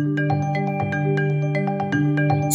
Música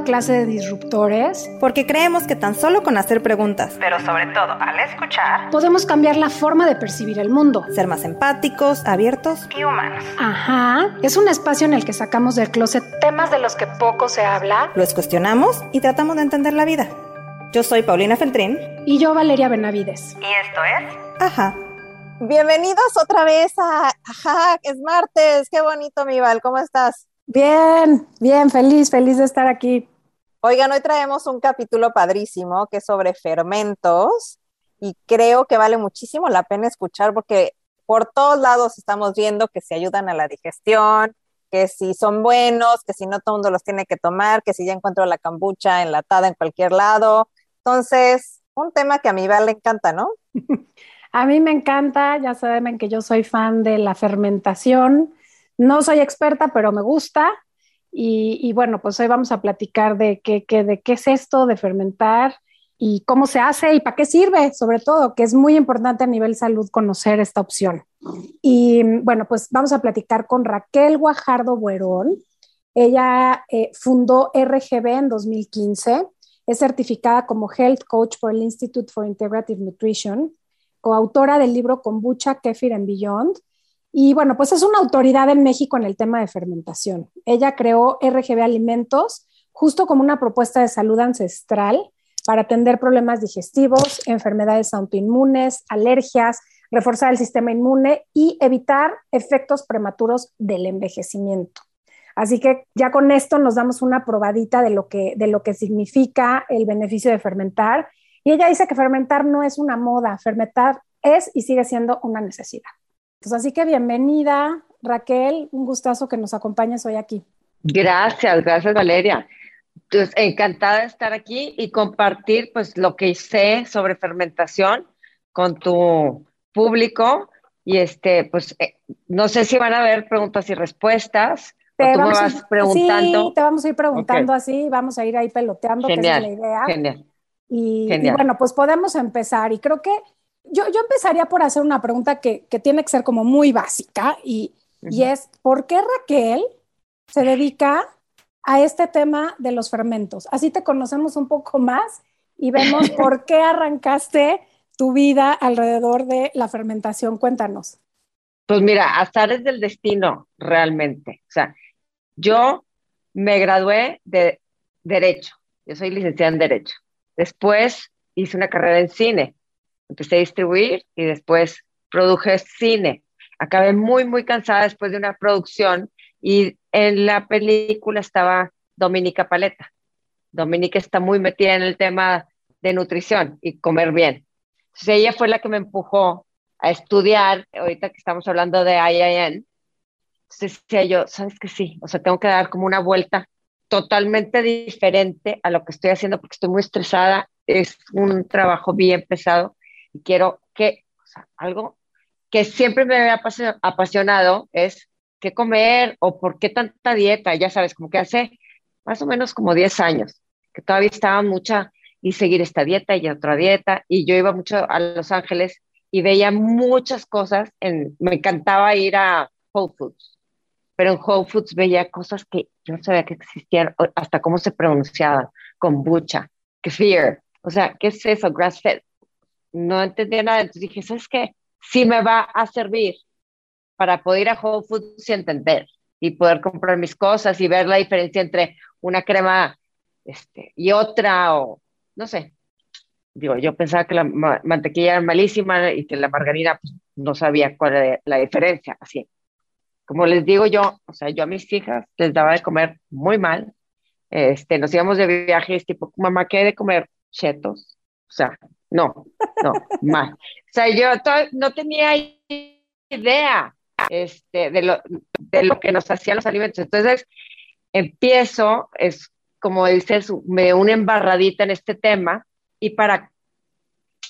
clase de disruptores. Porque creemos que tan solo con hacer preguntas, pero sobre todo al escuchar, podemos cambiar la forma de percibir el mundo. Ser más empáticos, abiertos y humanos. Ajá. Es un espacio en el que sacamos del closet temas de los que poco se habla. Los cuestionamos y tratamos de entender la vida. Yo soy Paulina Feltrín. Y yo Valeria Benavides. Y esto es... Ajá. Bienvenidos otra vez a Ajá, es martes. Qué bonito, mi Val. ¿Cómo estás? Bien, bien, feliz, feliz de estar aquí. Oigan, hoy traemos un capítulo padrísimo que es sobre fermentos y creo que vale muchísimo la pena escuchar porque por todos lados estamos viendo que se ayudan a la digestión, que si son buenos, que si no todo el mundo los tiene que tomar, que si ya encuentro la kombucha enlatada en cualquier lado. Entonces, un tema que a mí le encanta, ¿no? a mí me encanta, ya saben que yo soy fan de la fermentación no soy experta, pero me gusta. Y, bueno, pues hoy vamos a platicar de qué, de qué es esto de fermentar y cómo se hace y para qué sirve, sobre todo, que es muy importante a nivel salud conocer esta opción. Y bueno, pues vamos a platicar con Raquel Guajardo Buerón. Ella eh, fundó RGB en 2015, es certificada como Health Coach por el Institute for Integrative Nutrition, coautora del libro Kombucha, Kefir and Beyond, y bueno, pues es una autoridad en México en el tema de fermentación. Ella creó RGB Alimentos justo como una propuesta de salud ancestral para atender problemas digestivos, enfermedades autoinmunes, alergias, reforzar el sistema inmune y evitar efectos prematuros del envejecimiento. Así que ya con esto nos damos una probadita de lo que, de lo que significa el beneficio de fermentar. Y ella dice que fermentar no es una moda, fermentar es y sigue siendo una necesidad. Pues así que bienvenida, Raquel, un gustazo que nos acompañes hoy aquí. Gracias, gracias Valeria. Pues, encantada de estar aquí y compartir pues lo que sé sobre fermentación con tu público y este pues eh, no sé si van a haber preguntas y respuestas te tú me vas preguntando. Sí, te vamos a ir preguntando así, vamos a ir ahí peloteando, genial, que es la idea. Genial. y, bueno, pues podemos empezar y creo que yo, yo empezaría por hacer una pregunta que, que tiene que ser como muy básica y, y es, ¿por qué Raquel se dedica a este tema de los fermentos? Así te conocemos un poco más y vemos por qué arrancaste tu vida alrededor de la fermentación. Cuéntanos. Pues mira, hasta desde el destino, realmente. O sea, yo me gradué de Derecho. Yo soy licenciada en Derecho. Después hice una carrera en cine empecé a distribuir y después produje cine. Acabé muy, muy cansada después de una producción y en la película estaba Dominica Paleta. Dominica está muy metida en el tema de nutrición y comer bien. Entonces ella fue la que me empujó a estudiar, ahorita que estamos hablando de IIN. Entonces decía yo, ¿sabes que sí? O sea, tengo que dar como una vuelta totalmente diferente a lo que estoy haciendo porque estoy muy estresada, es un trabajo bien pesado y quiero que, o sea, algo que siempre me había apasionado es qué comer o por qué tanta dieta, ya sabes, como que hace más o menos como 10 años, que todavía estaba mucha y seguir esta dieta y otra dieta, y yo iba mucho a Los Ángeles y veía muchas cosas, en, me encantaba ir a Whole Foods, pero en Whole Foods veía cosas que yo no sabía que existían, hasta cómo se pronunciaban, kombucha, kefir, o sea, ¿qué es eso? Grass fed no entendía nada, entonces dije, ¿sabes qué? Sí me va a servir para poder ir a Whole Foods y entender y poder comprar mis cosas y ver la diferencia entre una crema este, y otra o no sé. Digo, yo pensaba que la mantequilla era malísima y que la margarina pues, no sabía cuál era la diferencia. Así, como les digo yo, o sea, yo a mis hijas les daba de comer muy mal. Este, nos íbamos de viajes tipo, mamá, ¿qué hay de comer? Chetos. O sea, no, no, mal. O sea, yo no tenía idea. este, de, lo, de lo que nos hacían los alimentos. Entonces, empiezo, es como dices, me una embarradita en este tema y para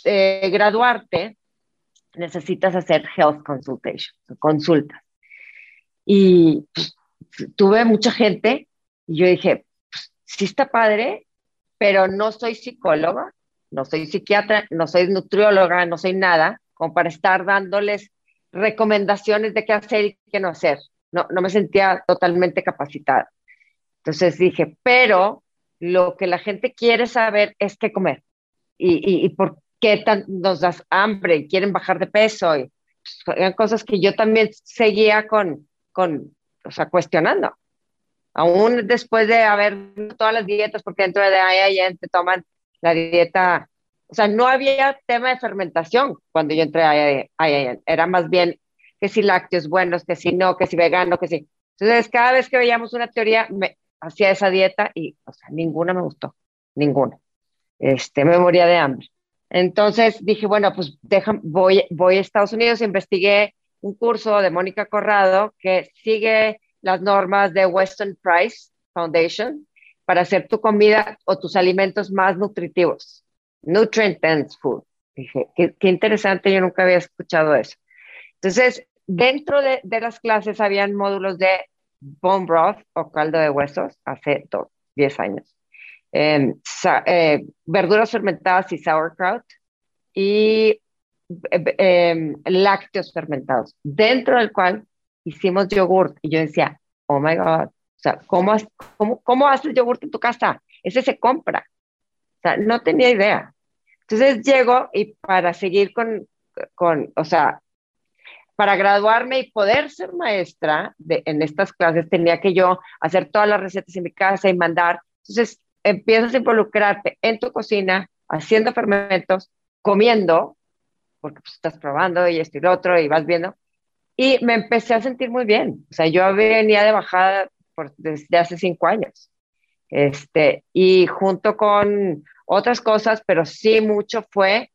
eh, graduarte necesitas hacer health consultation, consultas. Y pues, tuve mucha gente y yo dije, pues, sí está padre, pero no soy psicóloga, no soy psiquiatra, no soy nutrióloga, no soy nada, como para estar dándoles recomendaciones de qué hacer y qué no hacer. No, no me sentía totalmente capacitada. Entonces dije, pero lo que la gente quiere saber es qué comer y, y, por qué tan, nos das hambre y quieren bajar de peso. Y, pues, eran cosas que yo también seguía con, con, o sea, cuestionando. Aún después de haber todas las dietas, porque dentro de IIN te toman la dieta, o sea, no había tema de fermentación cuando yo entré a IIN, era más bien que si lácteos buenos, que si no, que si vegano, que si. Entonces, cada vez que veíamos una teoría, me hacía esa dieta y, o sea, ninguna me gustó, ninguna. Este, me moría de hambre. Entonces dije, bueno, pues deja, voy, voy a Estados Unidos, investigué un curso de Mónica Corrado que sigue las normas de Western Price Foundation para hacer tu comida o tus alimentos más nutritivos. Nutrient Dense Food. Dije, qué, interesante, yo nunca había escuchado eso. Entonces, dentro de, de, las clases habían módulos de bone broth o caldo de huesos hace 10 años. Em, eh, verduras fermentadas y sauerkraut y eh, em, lácteos fermentados, dentro del cual hicimos yogurt. Y yo decía, oh my God, o sea, ¿cómo, cómo, cómo haces yogurt en tu casa? Ese se compra. O sea, no tenía idea. Entonces llego y para seguir con, con o sea, para graduarme y poder ser maestra de, en estas clases, tenía que yo hacer todas las recetas en mi casa y mandar. Entonces, empiezas a involucrarte en tu cocina, haciendo fermentos, comiendo, porque pues, estás probando y esto y lo otro y vas viendo. Y me empecé a sentir muy bien. O sea, yo venía de bajada por, desde hace cinco años. Este, y junto con otras cosas, pero sí mucho fue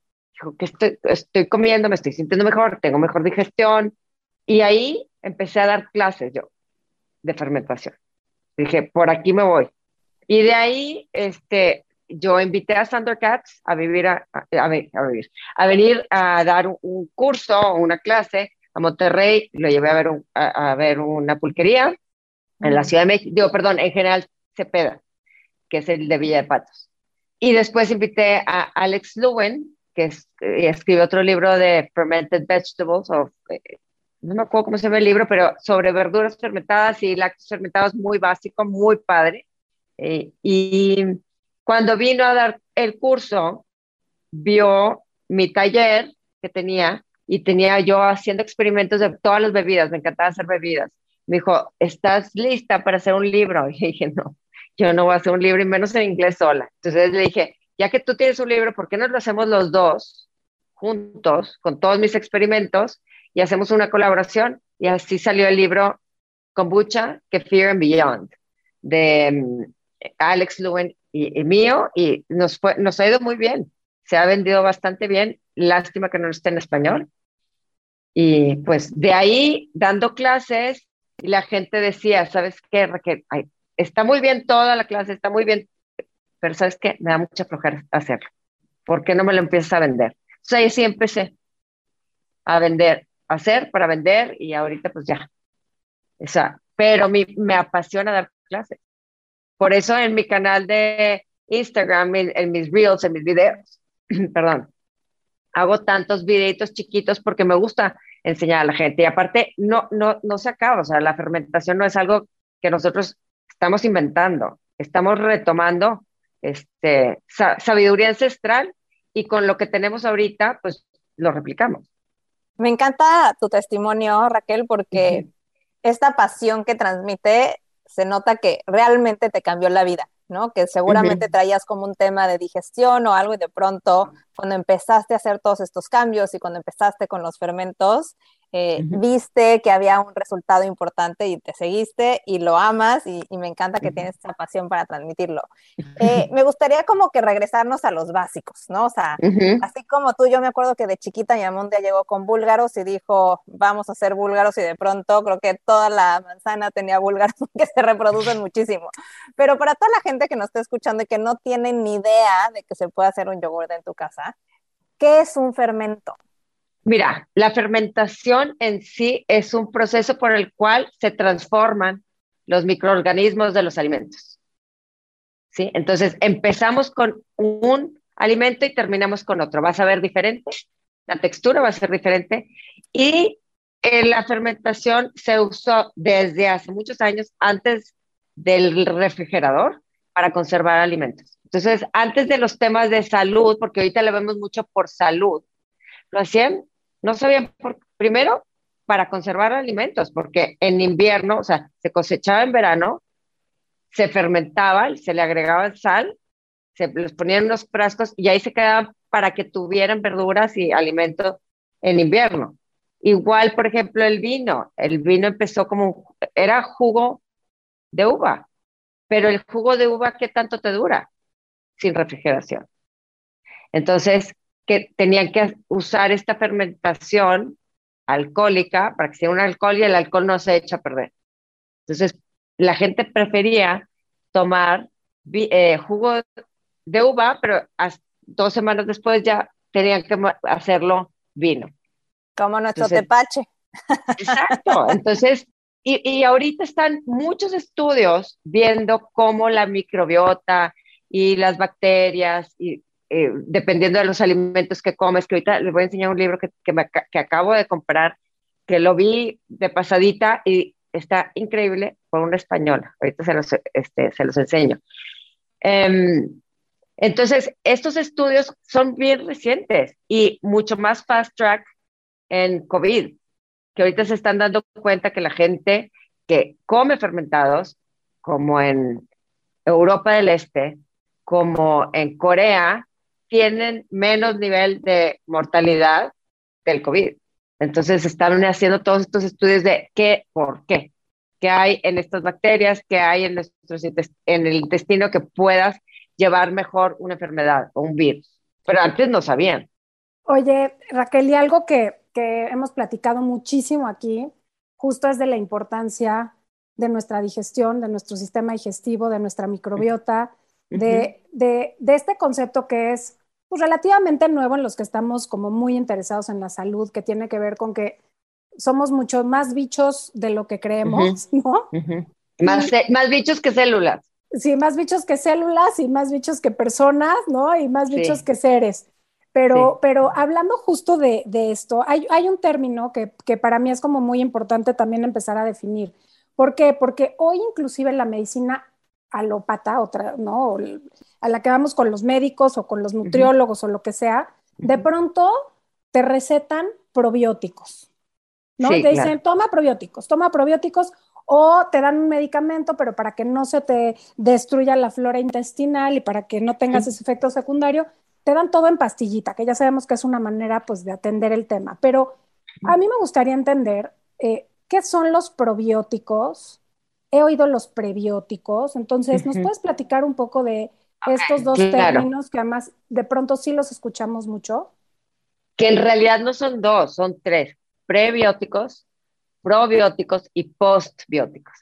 que estoy, estoy comiendo, me estoy sintiendo mejor, tengo mejor digestión. Y ahí empecé a dar clases yo de fermentación. Dije, por aquí me voy. Y de ahí, este, yo invité a Cats a vivir, a, a, a, vivir, a venir a dar un, curso, una clase a Monterrey, lo llevé a ver, a, ver una pulquería en la Ciudad de México, digo, perdón, en general Cepeda, que es el de Villa de Patos. Y después invité a Alex Lewin, que es, eh, escribe otro libro de Fermented Vegetables, o, eh, no me acuerdo cómo se llama el libro, pero sobre verduras fermentadas y lácteos fermentados, muy básico, muy padre. Eh, y cuando vino a dar el curso, vio mi taller que tenía y tenía yo haciendo experimentos de todas las bebidas, me encantaba hacer bebidas. Me dijo, ¿estás lista para hacer un libro? Y dije, no, yo no voy a hacer un libro y menos en inglés sola. Entonces le dije, ya que tú tienes un libro, ¿por qué no lo hacemos los dos juntos con todos mis experimentos y hacemos una colaboración? Y así salió el libro Kombucha, Kefir and Beyond de mm, Alex Lewin y, mío y nos, fue, nos ha ido muy bien. Se ha vendido bastante bien. Lástima que no esté en español. Y pues de ahí dando clases y la gente decía, ¿sabes qué, está muy bien toda la clase, está muy bien pero ¿sabes qué? Me da mucha flojera hacerlo. ¿Por qué no me lo empiezas a vender? O sea, sí empecé a vender, hacer para vender y ahorita pues ya. O pero mi, me apasiona dar clases. Por eso en mi canal de Instagram, en, mis reels, en mis videos, perdón, hago tantos videitos chiquitos porque me gusta enseñar a la gente. Y aparte, no, no, no se acaba, o sea, la fermentación no es algo que nosotros estamos inventando, estamos retomando este, sabiduría ancestral y con lo que tenemos ahorita, pues lo replicamos. Me encanta tu testimonio, Raquel, porque esta pasión que transmite se nota que realmente te cambió la vida, ¿no? Que seguramente traías como un tema de digestión o algo y de pronto cuando empezaste a hacer todos estos cambios y cuando empezaste con los fermentos, eh, viste que había un resultado importante y te seguiste y lo amas y, me encanta que tienes esa pasión para transmitirlo. Eh, me gustaría como que regresarnos a los básicos, ¿no? O sea, así como tú, yo me acuerdo que de chiquita mi mamá un día llegó con búlgaros y dijo, vamos a hacer búlgaros y de pronto creo que toda la manzana tenía búlgaros que se reproducen muchísimo. Pero para toda la gente que nos está escuchando y que no tiene ni idea de que se puede hacer un yogur en tu casa, ¿qué es un fermento? Mira, la fermentación en sí es un proceso por el cual se transforman los microorganismos de los alimentos. ¿Sí? Entonces, empezamos con un alimento y terminamos con otro. Va a saber diferente, la textura va a ser diferente y eh, la fermentación se usó desde hace muchos años antes del refrigerador para conservar alimentos. Entonces, antes de los temas de salud, porque ahorita le vemos mucho por salud, lo hacían no sabían, por, primero, para conservar alimentos, porque en invierno, o sea, se cosechaba en verano, se fermentaba, se le agregaba sal, se los ponían en los frascos y ahí se quedaban para que tuvieran verduras y alimentos en invierno. Igual, por ejemplo, el vino. El vino empezó como, era jugo de uva, pero el jugo de uva, ¿qué tanto te dura? Sin refrigeración. Entonces, que tenían que usar esta fermentación alcohólica para que sea un alcohol y el alcohol no se echa a perder. Entonces, la gente prefería tomar eh, jugo de uva, pero dos semanas después ya tenían que hacerlo vino. Como nuestro tepache. Exacto. Entonces, y, y, ahorita están muchos estudios viendo cómo la microbiota y las bacterias y eh, dependiendo de los alimentos que comes, que ahorita les voy a enseñar un libro que, que, acabo de comprar, que lo vi de pasadita y está increíble por una española. Ahorita se los, este, se los enseño. Em, entonces, estos estudios son bien recientes y mucho más fast track en COVID, que ahorita se están dando cuenta que la gente que come fermentados, como en Europa del Este, como en Corea, tienen menos nivel de mortalidad del COVID. Entonces están haciendo todos estos estudios de qué, por qué, qué hay en estas bacterias, qué hay en, nuestros, en el intestino que puedas llevar mejor una enfermedad o un virus. Pero antes no sabían. Oye, Raquel, y algo que, que hemos platicado muchísimo aquí, justo es de la importancia de nuestra digestión, de nuestro sistema digestivo, de nuestra microbiota, de, de, de, este concepto que es pues, relativamente nuevo en los que estamos como muy interesados en la salud, que tiene que ver con que somos mucho más bichos de lo que creemos, ¿no? más, más bichos que células. Sí, más bichos que células y más bichos que personas, ¿no? Y más bichos que seres. Pero, pero hablando justo de, de esto, hay, hay, un término que, que, para mí es como muy importante también empezar a definir. ¿Por qué? Porque hoy inclusive la medicina alópata, otra, ¿no? A la que vamos con los médicos o con los nutriólogos o lo que sea, de pronto te recetan probióticos, ¿no? te dicen, toma probióticos, toma probióticos o te dan un medicamento, pero para que no se te destruya la flora intestinal y para que no tengas ese efecto secundario, te dan todo en pastillita, que ya sabemos que es una manera pues de atender el tema. Pero a mí me gustaría entender eh, qué son los probióticos, he oído los prebióticos, entonces, ¿nos puedes platicar un poco de estos dos términos que además de pronto sí los escuchamos mucho? Que en realidad no son dos, son tres, prebióticos, probióticos y postbióticos.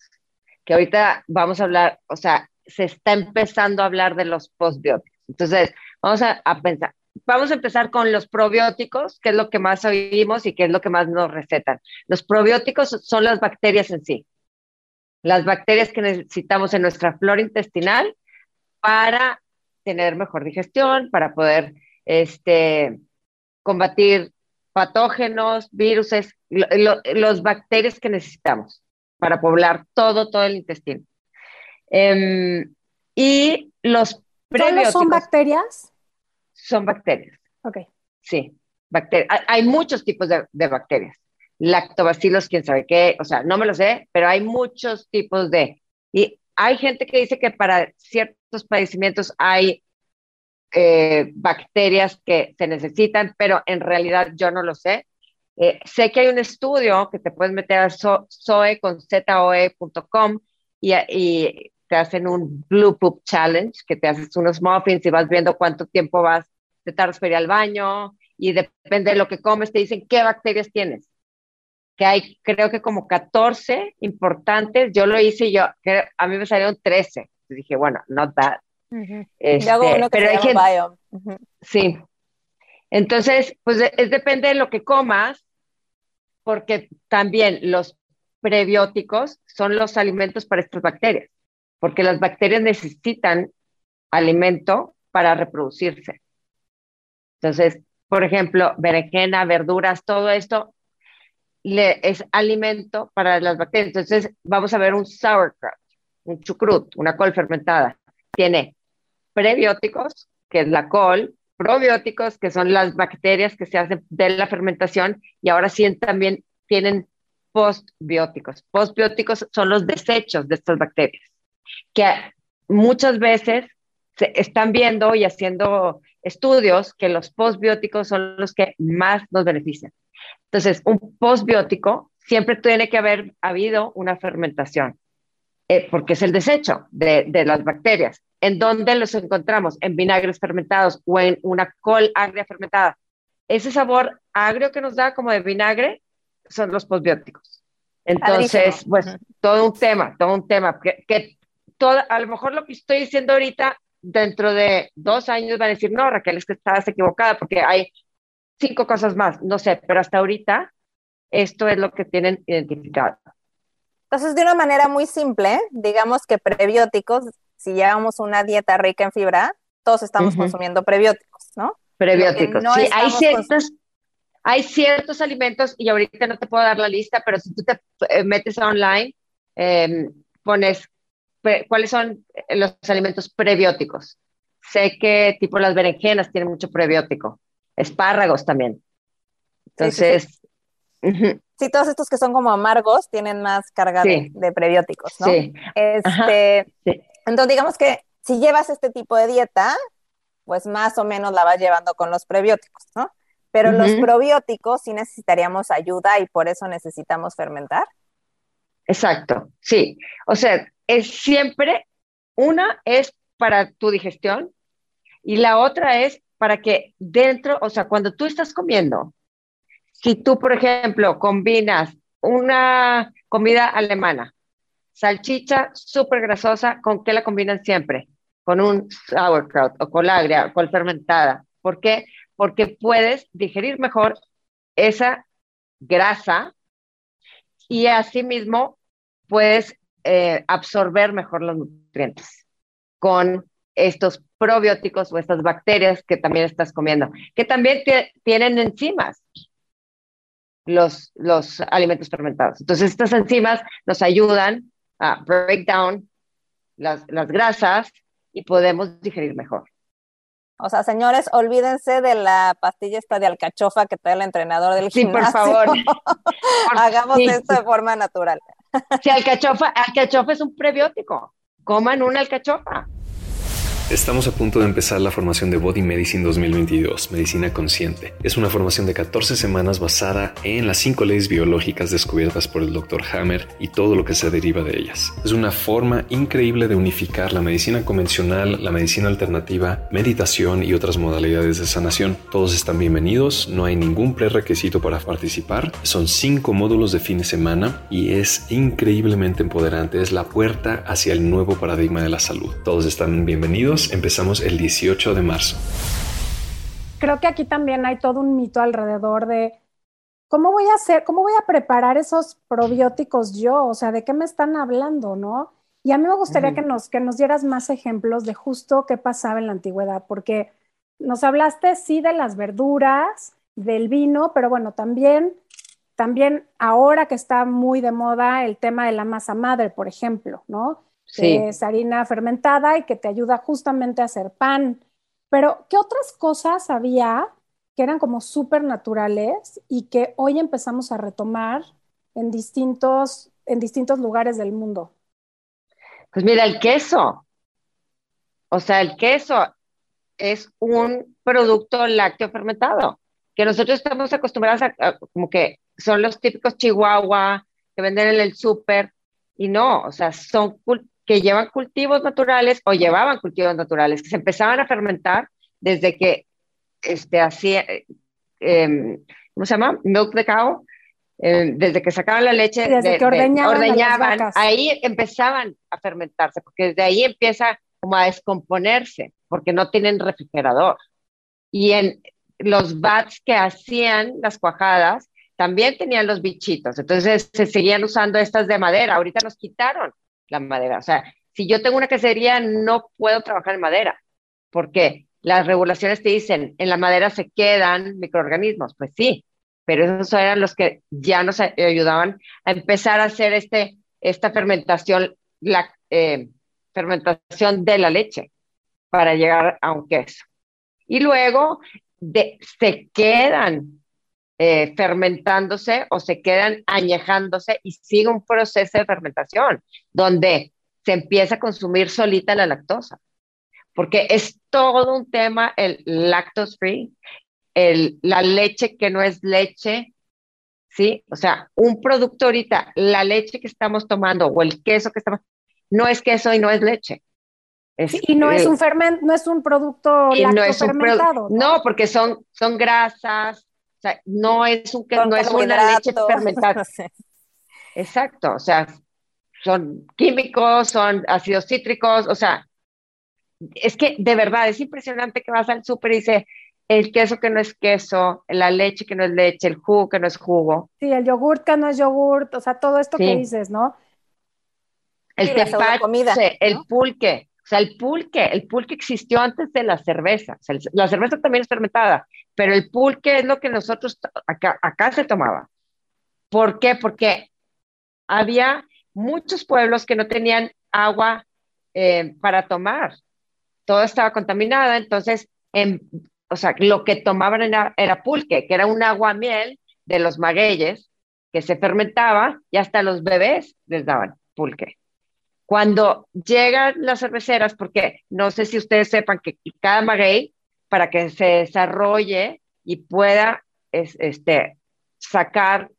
Que ahorita vamos a hablar, o sea, se está empezando a hablar de los postbióticos. Entonces, vamos a, a pensar, vamos a empezar con los probióticos, que es lo que más oímos y que es lo que más nos recetan. Los probióticos son las bacterias en sí las bacterias que necesitamos en nuestra flora intestinal para tener mejor digestión, para poder este, combatir patógenos, virus, los bacterias que necesitamos para poblar todo, todo el intestino. Em, y los prebióticos. son bacterias? Son bacterias. Ok. Sí, bacterias. Hay muchos tipos de bacterias lactobacilos, quién sabe qué, o sea, no me lo sé, pero hay muchos tipos de. Y hay gente que dice que para ciertos padecimientos hay eh, bacterias que se necesitan, pero en realidad yo no lo sé. Eh, sé que hay un estudio que te puedes meter a zoe con zoe.com y, te hacen un Blue Poop Challenge, que te haces unos muffins y vas viendo cuánto tiempo vas, te tardas al baño y depende de lo que comes, te dicen qué bacterias tienes. Que hay, creo que como 14 importantes. Yo lo hice y yo, a mí me salieron 13. dije, bueno, not bad. Este, hago uno que pero se llama Biome. Sí. Entonces, pues es, depende de lo que comas, porque también los prebióticos son los alimentos para estas bacterias porque las bacterias necesitan alimento para reproducirse. Entonces, por ejemplo, berenjena, verduras, todo esto es alimento para las bacterias. Entonces, vamos a ver un sauerkraut, un chucrut, una col fermentada. Tiene prebióticos, que es la col, probióticos, que son las bacterias que se hacen de la fermentación, y ahora sí también tienen postbióticos. Postbióticos son los desechos de estas bacterias que muchas veces se están viendo y haciendo estudios que los postbióticos son los que más nos benefician. Entonces, un postbiótico siempre tiene que haber habido una fermentación, eh, porque es el desecho de, de, las bacterias. ¿En dónde los encontramos? En vinagres fermentados o en una col agria fermentada. Ese sabor agrio que nos da como de vinagre son los postbióticos. Entonces, pues todo un tema, todo un tema que, que a lo mejor lo que estoy diciendo ahorita, dentro de dos años van a decir, no, Raquel, es que estabas equivocada porque hay cinco cosas más, no sé, pero hasta ahorita esto es lo que tienen identificado. Entonces, de una manera muy simple, digamos que prebióticos, si llevamos una dieta rica en fibra, todos estamos consumiendo prebióticos, ¿no? Prebióticos. sí, hay ciertos, hay ciertos alimentos, y ahorita no te puedo dar la lista, pero si tú te eh, metes online, em, pones cuáles son los alimentos prebióticos. Sé que tipo las berenjenas tienen mucho prebiótico, espárragos también. Entonces... Sí, todos estos que son como amargos tienen más carga de, prebióticos, ¿no? Sí. Este, Entonces, digamos que si llevas este tipo de dieta, pues más o menos la vas llevando con los prebióticos, ¿no? Pero los probióticos sí necesitaríamos ayuda y por eso necesitamos fermentar. Exacto, sí. O sea, es siempre, una es para tu digestión y la otra es para que dentro, o sea, cuando tú estás comiendo, si tú, por ejemplo, combinas una comida alemana, salchicha súper grasosa, ¿con qué la combinan siempre? Con un sauerkraut o con agria, con fermentada. ¿Por qué? Porque puedes digerir mejor esa grasa y asimismo puedes eh, absorber mejor los nutrientes con estos probióticos o estas bacterias que también estás comiendo, que también tienen enzimas, los, los alimentos fermentados. Entonces, estas enzimas nos ayudan a break down las, las grasas y podemos digerir mejor. O sea, señores, olvídense de la pastilla esta de alcachofa que trae el entrenador del gimnasio. Sí, por favor. Hagamos esto de forma natural. Si alcachofa, alcachofa es un prebiótico. Coman una alcachofa. Estamos a punto de empezar la formación de Body Medicine 2022, Medicina Consciente. Es una formación de 14 semanas basada en las cinco leyes biológicas descubiertas por el Dr. Hammer y todo lo que se deriva de ellas. Es una forma increíble de unificar la medicina convencional, la medicina alternativa, meditación y otras modalidades de sanación. Todos están bienvenidos, no hay ningún prerequisito para participar. Son cinco módulos de fin de semana y es increíblemente empoderante. Es la puerta hacia el nuevo paradigma de la salud. Todos están bienvenidos empezamos el 18 de marzo. Creo que aquí también hay todo un mito alrededor de cómo voy a hacer, cómo voy a preparar esos probióticos yo, o sea, de qué me están hablando, ¿no? Y a mí me gustaría que, nos, que nos dieras más ejemplos de justo qué pasaba en la antigüedad, porque nos hablaste sí de las verduras, del vino, pero bueno, también, también ahora que está muy de moda el tema de la masa madre, por ejemplo, ¿no? Es harina fermentada y que te ayuda justamente a hacer pan. Pero, ¿qué otras cosas había que eran como súper naturales y que hoy empezamos a retomar en distintos, en distintos lugares del mundo? Pues mira, el queso. O sea, el queso es un producto lácteo fermentado. que nosotros estamos acostumbrados a, como que son los típicos chihuahua que venden en el súper y no, o sea, son que llevan cultivos naturales o llevaban cultivos naturales que se empezaban a fermentar desde que este, hacía, eh, em, ¿cómo se llama? Milk de cow, em, desde que sacaban la leche, desde que ordeñaban, ahí empezaban a fermentarse, porque desde ahí empieza como a descomponerse, porque no tienen refrigerador. Y en los bats que hacían las cuajadas, también tenían los bichitos, entonces se seguían usando estas de madera, ahorita nos quitaron la madera, o sea, si yo tengo una quesería no puedo trabajar en madera, porque las regulaciones te dicen, en la madera se quedan microorganismos, pues sí, pero esos eran los que ya nos ayudaban a empezar a hacer este, esta fermentación, la eh, fermentación de la leche para llegar a un queso. Y luego de, se quedan eh, fermentándose o se quedan añejándose y sigue un proceso de fermentación donde se empieza a consumir solita la lactosa. Porque es todo un tema el lactose free, el, la leche que no es leche, ¿sí? O sea, un producto ahorita, la leche que estamos tomando o el queso que estamos, no es queso y no es leche. y no es un ferment, no es un producto no es fermentado. ¿no? porque son, son grasas, sea, no es, un, no es una leche fermentada. Exacto, o sea, son químicos, son ácidos cítricos, o sea, es que de verdad es impresionante que vas al súper y dice el queso que no es queso, la leche que no es leche, el jugo que no es jugo. Sí, el yogurt que no es yogurt, o sea, todo esto que dices, ¿no? El tepache, el pulque, o sea, el pulque, el pulque existió antes de la cerveza. la cerveza también es fermentada, pero el pulque es lo que nosotros acá, acá se tomaba. ¿Por qué? Porque había muchos pueblos que no tenían agua eh, para tomar. Todo estaba contaminado, entonces, o sea, lo que tomaban era, era, pulque, que era un agua miel de los magueyes que se fermentaba y hasta los bebés les daban pulque. Cuando llegan las cerveceras, porque no sé si ustedes sepan que cada maguey, para que se desarrolle y pueda este, sacar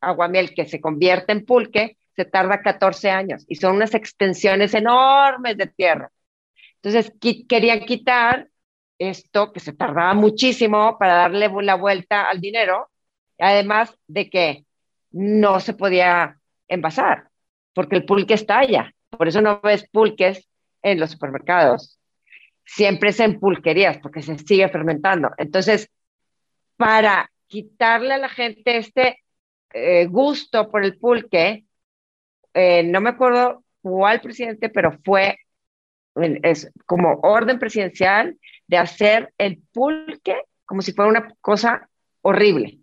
aguamiel que se convierte en pulque, se tarda 14 años y son unas extensiones enormes de tierra. Entonces, querían quitar esto que se tardaba muchísimo para darle la vuelta al dinero, además de que no se podía envasar, porque el pulque estalla. Por eso no ves pulques en los supermercados. Siempre es en pulquerías porque se sigue fermentando. Entonces, para quitarle a la gente este eh, gusto por el pulque, eh, no me acuerdo cuál presidente, pero fue es como orden presidencial de hacer el pulque como si fuera una cosa horrible,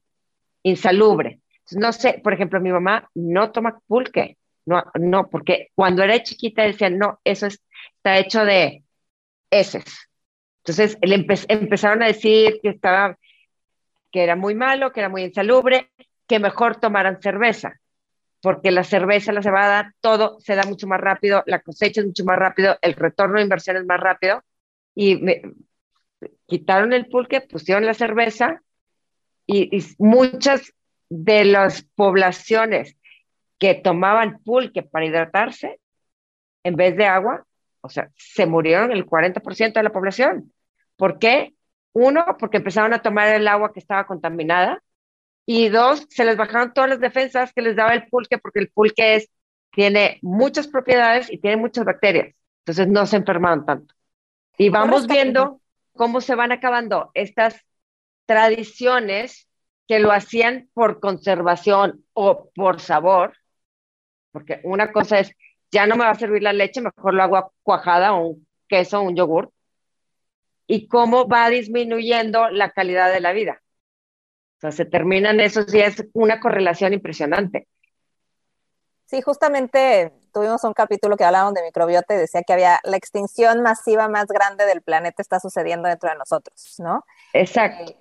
insalubre. no sé, por ejemplo, mi mamá no toma pulque, no, no, porque cuando era chiquita decían, no, eso está hecho de heces. Entonces le empezaron a decir que estaba, que era muy malo, que era muy insalubre, que mejor tomaran cerveza, porque la cerveza, la cebada, todo se da mucho más rápido, la cosecha es mucho más rápido, el retorno de inversión es más rápido, y me, quitaron el pulque, pusieron la cerveza, y muchas de las poblaciones que tomaban pulque para hidratarse en vez de agua, o sea, se murieron el 40% de la población. ¿Por qué? Uno, porque empezaron a tomar el agua que estaba contaminada. Y dos, se les bajaron todas las defensas que les daba el pulque, porque el pulque es, tiene muchas propiedades y tiene muchas bacterias. Entonces no se enfermaron tanto. Y vamos viendo cómo se van acabando estas tradiciones que lo hacían por conservación o por sabor, porque una cosa es, ya no me va a servir la leche, mejor lo hago cuajada o un queso, un yogur, y cómo va disminuyendo la calidad de la vida. O sea, se terminan esos y es una correlación impresionante. Sí, justamente tuvimos un capítulo que hablábamos de microbiota y decía que había la extinción masiva más grande del planeta está sucediendo dentro de nosotros, ¿no? Exacto. Eh,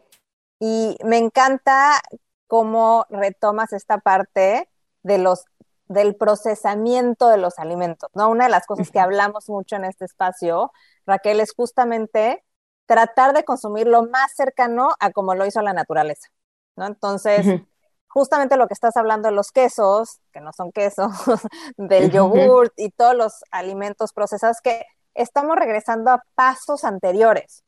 y me encanta cómo retomas esta parte de los del procesamiento de los alimentos, ¿no? Una de las cosas que hablamos mucho en este espacio, Raquel, es justamente tratar de consumir lo más cercano a como lo hizo la naturaleza, ¿no? Entonces, justamente lo que estás hablando de los quesos, que no son quesos, del yogurt y todos los alimentos procesados, que estamos regresando a pasos anteriores.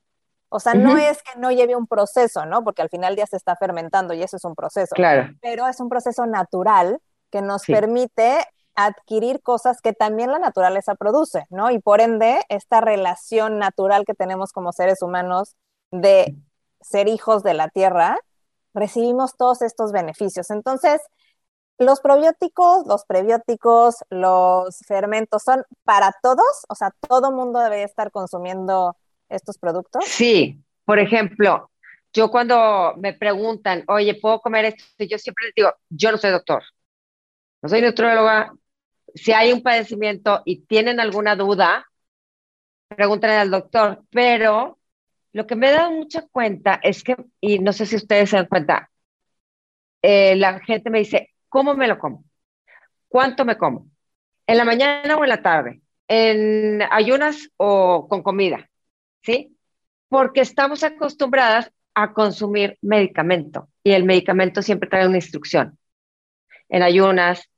O sea, no es que no lleve un proceso, ¿no? Porque al final ya se está fermentando y eso es un proceso. Claro. Pero es un proceso natural que nos permite adquirir cosas que también la naturaleza produce, ¿no? Y por ende, esta relación natural que tenemos como seres humanos de ser hijos de la tierra, recibimos todos estos beneficios. Entonces, los probióticos, los prebióticos, los fermentos son para todos, o sea, todo mundo debe estar consumiendo estos productos. Sí, por ejemplo, yo cuando me preguntan, oye, ¿puedo comer esto? Yo siempre les digo, yo no soy doctor, no soy nutrióloga. Si hay un padecimiento y tienen alguna duda, pregúntenle al doctor, pero lo que me he dado mucha cuenta es que, y no sé si ustedes se dan cuenta, eh, la gente me dice, ¿cómo me lo como? ¿Cuánto me como? ¿En la mañana o en la tarde? ¿En ayunas o con comida? ¿Sí? Porque estamos acostumbradas a consumir medicamento y el medicamento siempre trae una instrucción. En ayunas,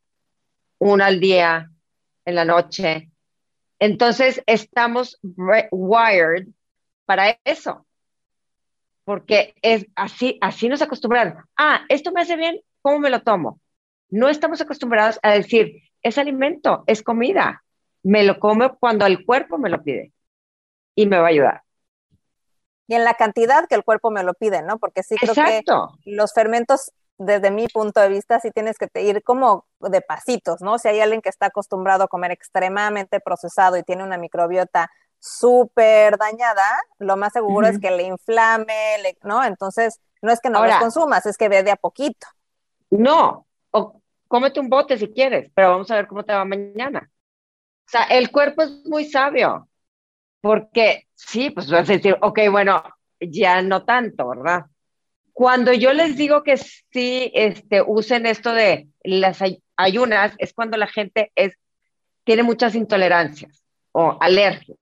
una al día, en la noche. Entonces estamos wired para eso. Porque es así, así nos acostumbraron. Ah, esto me hace bien, ¿cómo me lo tomo? No estamos acostumbrados a decir, es alimento, es comida. Me lo como cuando el cuerpo me lo pide y me va a ayudar. Y en la cantidad que el cuerpo me lo pide, ¿no? Porque sí creo Exacto. que los fermentos, desde mi punto de vista, sí tienes que ir como de pasitos, ¿no? Si hay alguien que está acostumbrado a comer extremadamente procesado y tiene una microbiota súper dañada, lo más seguro es que le inflame, ¿no? Entonces, no es que no los consumas, es que ve de a poquito. No, o cómete un bote si quieres, pero vamos a ver cómo te va mañana. O sea, el cuerpo es muy sabio, porque sí, pues vas a decir, ok, bueno, ya no tanto, ¿verdad? Cuando yo les digo que sí este, usen esto de las ayunas, es cuando la gente es, tiene muchas intolerancias o alergias.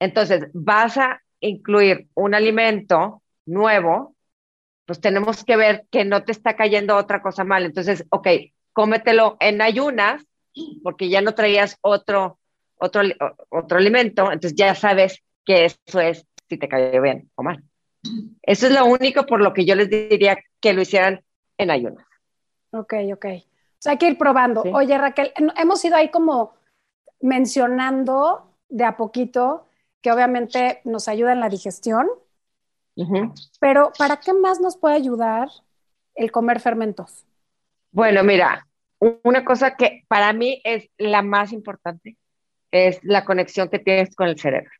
Entonces, vas a incluir un alimento nuevo, pues tenemos que ver que no te está cayendo otra cosa mal. Entonces, ok, cómetelo en ayunas, porque ya no traías otro, otro, otro alimento, entonces ya sabes que eso es si te cayó bien o mal. Eso es lo único por lo que yo les diría que lo hicieran en ayunas. Ok, ok. O sea, hay que ir probando. Oye, Raquel, hemos ido ahí como mencionando de a poquito que obviamente nos ayuda en la digestión, pero ¿para qué más nos puede ayudar el comer fermentos? Bueno, mira, una cosa que para mí es la más importante es la conexión que tienes con el cerebro.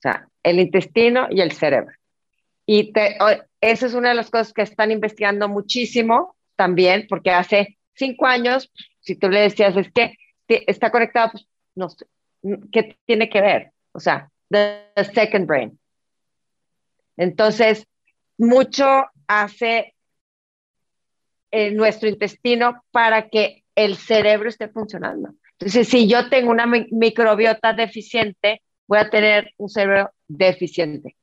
O sea, el intestino y el cerebro. Y esa es una de las cosas que están investigando muchísimo también, porque hace cinco años, si tú le decías, es que está conectado, pues no sé, ¿qué tiene que ver? o sea, the, second brain. Entonces, mucho hace eh, nuestro intestino para que el cerebro esté funcionando. Entonces, si yo tengo una microbiota deficiente, voy a tener un cerebro deficiente.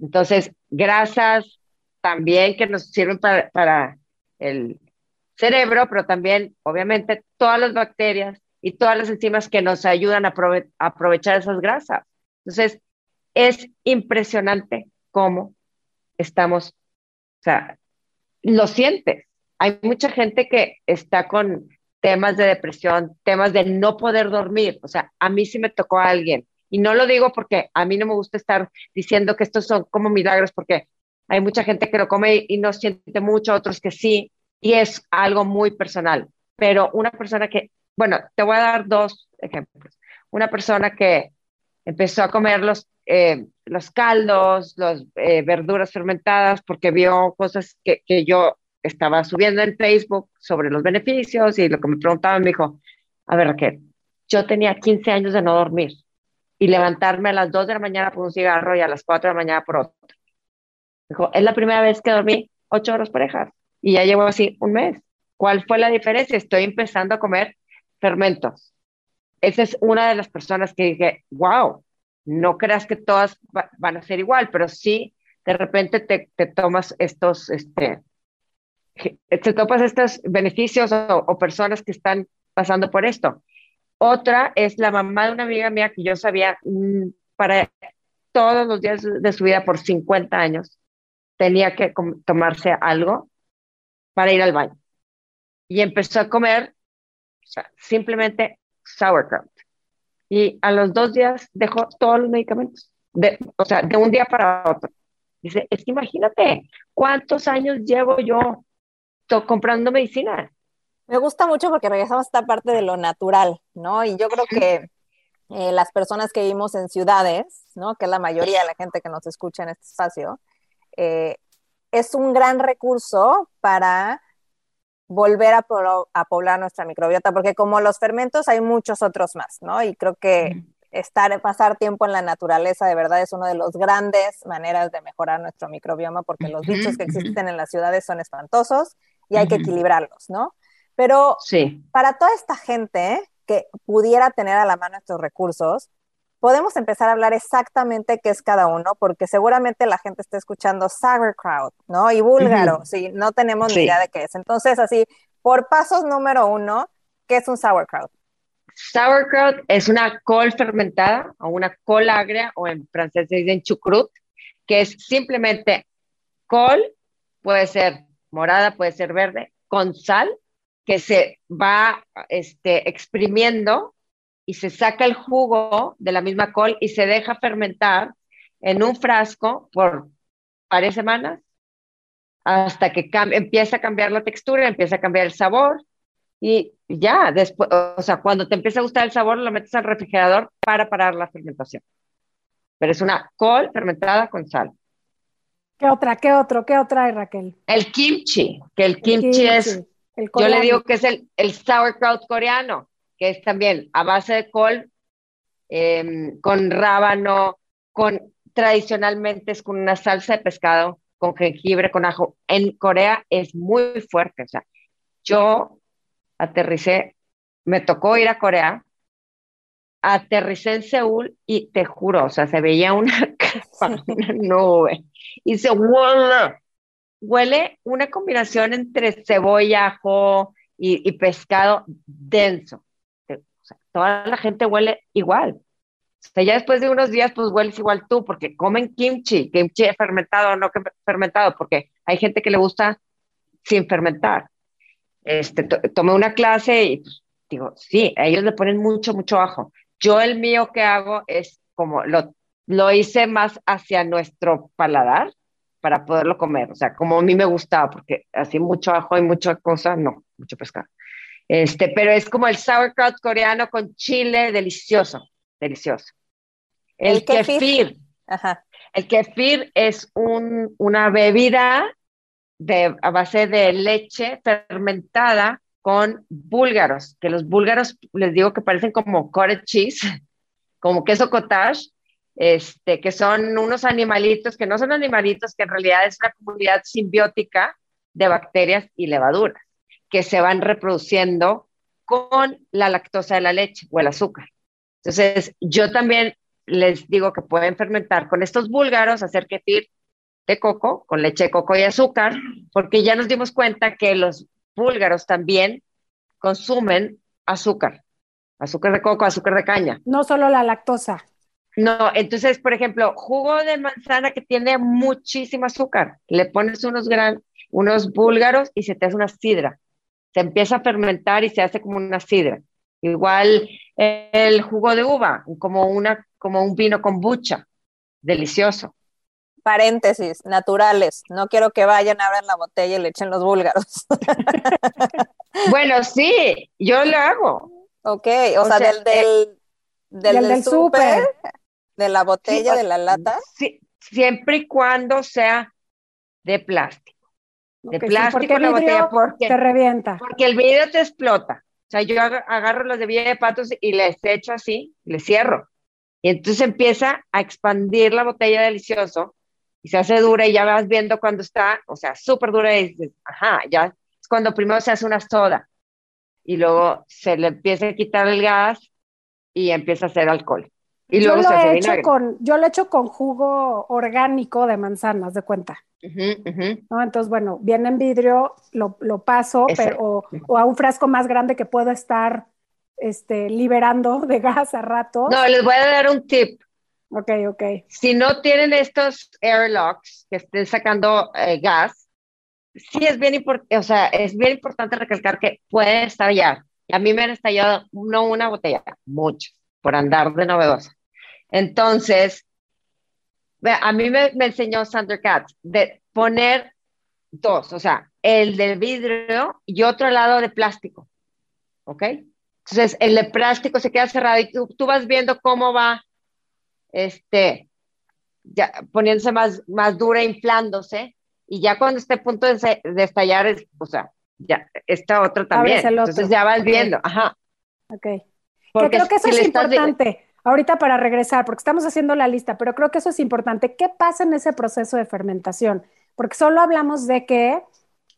Entonces, grasas también que nos sirven para, para el cerebro, pero también, obviamente, todas las bacterias, y todas las enzimas que nos ayudan a, aprovechar esas grasas. Entonces, es impresionante cómo estamos, o sea, lo sientes. Hay mucha gente que está con temas de depresión, temas de no poder dormir. O sea, a mí sí me tocó a alguien. Y no lo digo porque a mí no me gusta estar diciendo que estos son como milagros, porque hay mucha gente que lo come y no siente mucho, otros que sí, y es algo muy personal. Pero una persona que bueno, te voy a dar dos ejemplos. Una persona que empezó a comer los, eh, los caldos, las eh, verduras fermentadas, porque vio cosas que, que, yo estaba subiendo en Facebook sobre los beneficios y lo que me preguntaban me dijo, a ver Raquel, yo tenía 15 años de no dormir y levantarme a las 2 de la mañana por un cigarro y a las 4 de la mañana por otro. Dijo, es la primera vez que dormí 8 horas parejas y ya llevo así un mes. ¿Cuál fue la diferencia? Estoy empezando a comer fermentos. Esa es una de las personas que dije, wow, no creas que todas van a ser igual, pero sí, de repente te, tomas estos, este, te topas estos beneficios o, personas que están pasando por esto. Otra es la mamá de una amiga mía que yo sabía mm, para todos los días de su vida por 50 años tenía que tomarse algo para ir al baño. Y empezó a comer simplemente sauerkraut. Y a los dos días dejó todos los medicamentos, de, o sea, de un día para otro. Dice, es que imagínate cuántos años llevo yo comprando medicina. Me gusta mucho porque regresamos a esta parte de lo natural, ¿no? Y yo creo que eh, las personas que vivimos en ciudades, ¿no? Que es la mayoría de la gente que nos escucha en este espacio, eh, es un gran recurso para volver a, a, poblar nuestra microbiota, porque como los fermentos hay muchos otros más, ¿no? Y creo que estar, pasar tiempo en la naturaleza de verdad es una de las grandes maneras de mejorar nuestro microbioma, porque los bichos que existen en las ciudades son espantosos y hay que equilibrarlos, ¿no? Pero para toda esta gente que pudiera tener a la mano estos recursos, podemos empezar a hablar exactamente qué es cada uno, porque seguramente la gente está escuchando sauerkraut, ¿no? Y búlgaro, sí, no tenemos ni idea de qué es. Entonces, así, por pasos número uno, ¿qué es un sauerkraut? Sauerkraut es una col fermentada o una col agria, o en francés se dice chucrut, que es simplemente col, puede ser morada, puede ser verde, con sal, que se va este, exprimiendo y se saca el jugo de la misma col y se deja fermentar en un frasco por varias semanas hasta que empieza a cambiar la textura, empieza a cambiar el sabor y ya, después, o sea, cuando te empieza a gustar el sabor, lo metes al refrigerador para parar la fermentación. Pero es una col fermentada con sal. ¿Qué otra? ¿Qué otro? ¿Qué otra hay, Raquel? El kimchi, que el kimchi, es, yo le digo que es el, el, sauerkraut coreano, que es también a base de col, em, con rábano, con tradicionalmente es con una salsa de pescado, con jengibre, con ajo. En Corea es muy fuerte. O sea, yo aterricé, me tocó ir a Corea aterricé en Seúl y te juro, o sea, se veía una, una nube y se huele, una combinación entre cebolla, ajo y, pescado denso. Sea, toda la gente huele igual. O sea, ya después de unos días, pues hueles igual tú, porque comen kimchi, kimchi fermentado o no fermentado, porque hay gente que le gusta sin fermentar. Este, tomé una clase y pues, digo, sí, a ellos le ponen mucho, mucho ajo. Yo el mío que hago es como lo, lo hice más hacia nuestro paladar para poderlo comer, o sea, como a mí me gustaba, porque así mucho ajo y mucha cosa, no, mucho pescado. Este, pero es como el sauerkraut coreano con chile, delicioso, delicioso. El, kefir. El kefir es un, una bebida de, a base de leche fermentada con búlgaros, que los búlgaros les digo que parecen como cottage cheese, como queso cottage, este, que son unos animalitos, que no son animalitos, que en realidad es una comunidad simbiótica de bacterias y levaduras, que se van reproduciendo con la lactosa de la leche o el azúcar. Entonces, yo también les digo que pueden fermentar con estos búlgaros, hacer kefir de coco, con leche de coco y azúcar, porque ya nos dimos cuenta que los búlgaros también consumen azúcar, azúcar de coco, azúcar de caña. No solo la lactosa. No, entonces, por ejemplo, jugo de manzana que tiene muchísimo azúcar, le pones unos gran, unos búlgaros y se te hace una sidra. Se empieza a fermentar y se hace como una sidra. Igual el jugo de uva, como, una, como un vino con bucha, delicioso paréntesis, naturales. No quiero que vayan, a abran la botella y le echen los búlgaros. bueno, sí, yo lo hago. Ok, o, sea, del del, del, del, súper, de la botella, de la lata. Sí, siempre y cuando sea de plástico. de plástico la botella porque te revienta. Porque el vidrio te explota. O sea, yo agarro los de vidrio de patos y les echo así, les cierro. Y entonces empieza a expandir la botella delicioso y se hace dura y ya vas viendo cuando está, o sea, súper dura y dices, ajá, ya es cuando primero se hace una soda y luego se le empieza a quitar el gas y empieza a hacer alcohol. Y yo lo se he hecho vinagre. con, yo lo he hecho con jugo orgánico de manzanas, de cuenta. Entonces, bueno, viene en vidrio, lo, lo paso, pero, o, o a un frasco más grande que puedo estar este, liberando de gas a ratos. No, les voy a dar un tip. Ok, ok. Si no tienen estos airlocks que estén sacando eh, gas, sí es bien importante, o sea, es bien importante recalcar que pueden estallar. Y a mí me han estallado no una botella, muchas, por andar de novedosa. Entonces, a mí me, me enseñó Sandra Katz de poner dos, o sea, el de vidrio y otro lado de plástico. ¿Ok? Entonces, el de plástico se queda cerrado y tú, tú vas viendo cómo va este, ya, poniéndose más, más dura, inflándose, y ya cuando esté a punto de, de estallar, es, o sea, ya, esta otra también. Entonces ya vas viendo, ajá. Ok. Que Porque creo que eso si es importante. Ahorita para regresar, porque estamos haciendo la lista, pero creo que eso es importante. ¿Qué pasa en ese proceso de fermentación? Porque solo hablamos de que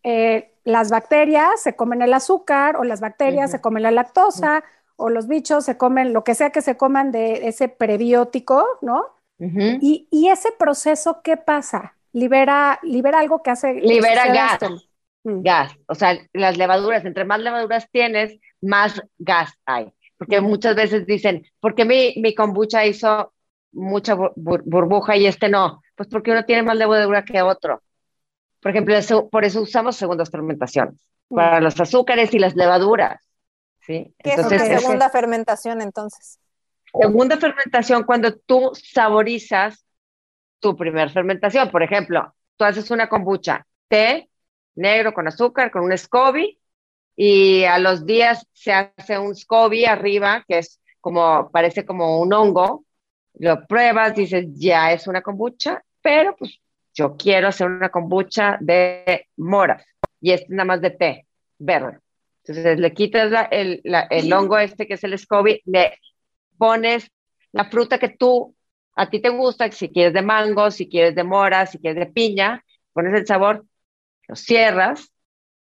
eh, las bacterias se comen el azúcar o las bacterias se comen la lactosa o los bichos se comen lo que sea que se coman de ese prebiótico, ¿no? Y, y ese proceso, ¿qué pasa? Libera, libera algo que hace... Libera gas. esto. Mm. gas. O sea, las levaduras, entre más levaduras tienes, más gas hay. Porque muchas veces dicen, ¿por qué mi, mi kombucha hizo mucha bur- bur- burbuja y este no? Pues porque uno tiene más levadura que otro. Por ejemplo, eso- por eso usamos segundas fermentaciones, Mm. para los azúcares y las levaduras. ¿sí? ¿Qué es Entonces, una es- segunda fermentación entonces? Segunda fermentación, cuando tú saborizas tu primer fermentación. Por ejemplo, tú haces una kombucha, té negro con azúcar, con un SCOBY, y a los días se hace un SCOBY arriba, que es como, parece como un hongo. Lo pruebas, dices, ya es una kombucha, pero pues yo quiero hacer una kombucha de moras, y es nada más de té verde. Entonces le quitas el, el hongo este que es el SCOBY, le pones la fruta que tú, a ti te gusta, si quieres de mango, si quieres de mora, si quieres de piña, pones el sabor, lo cierras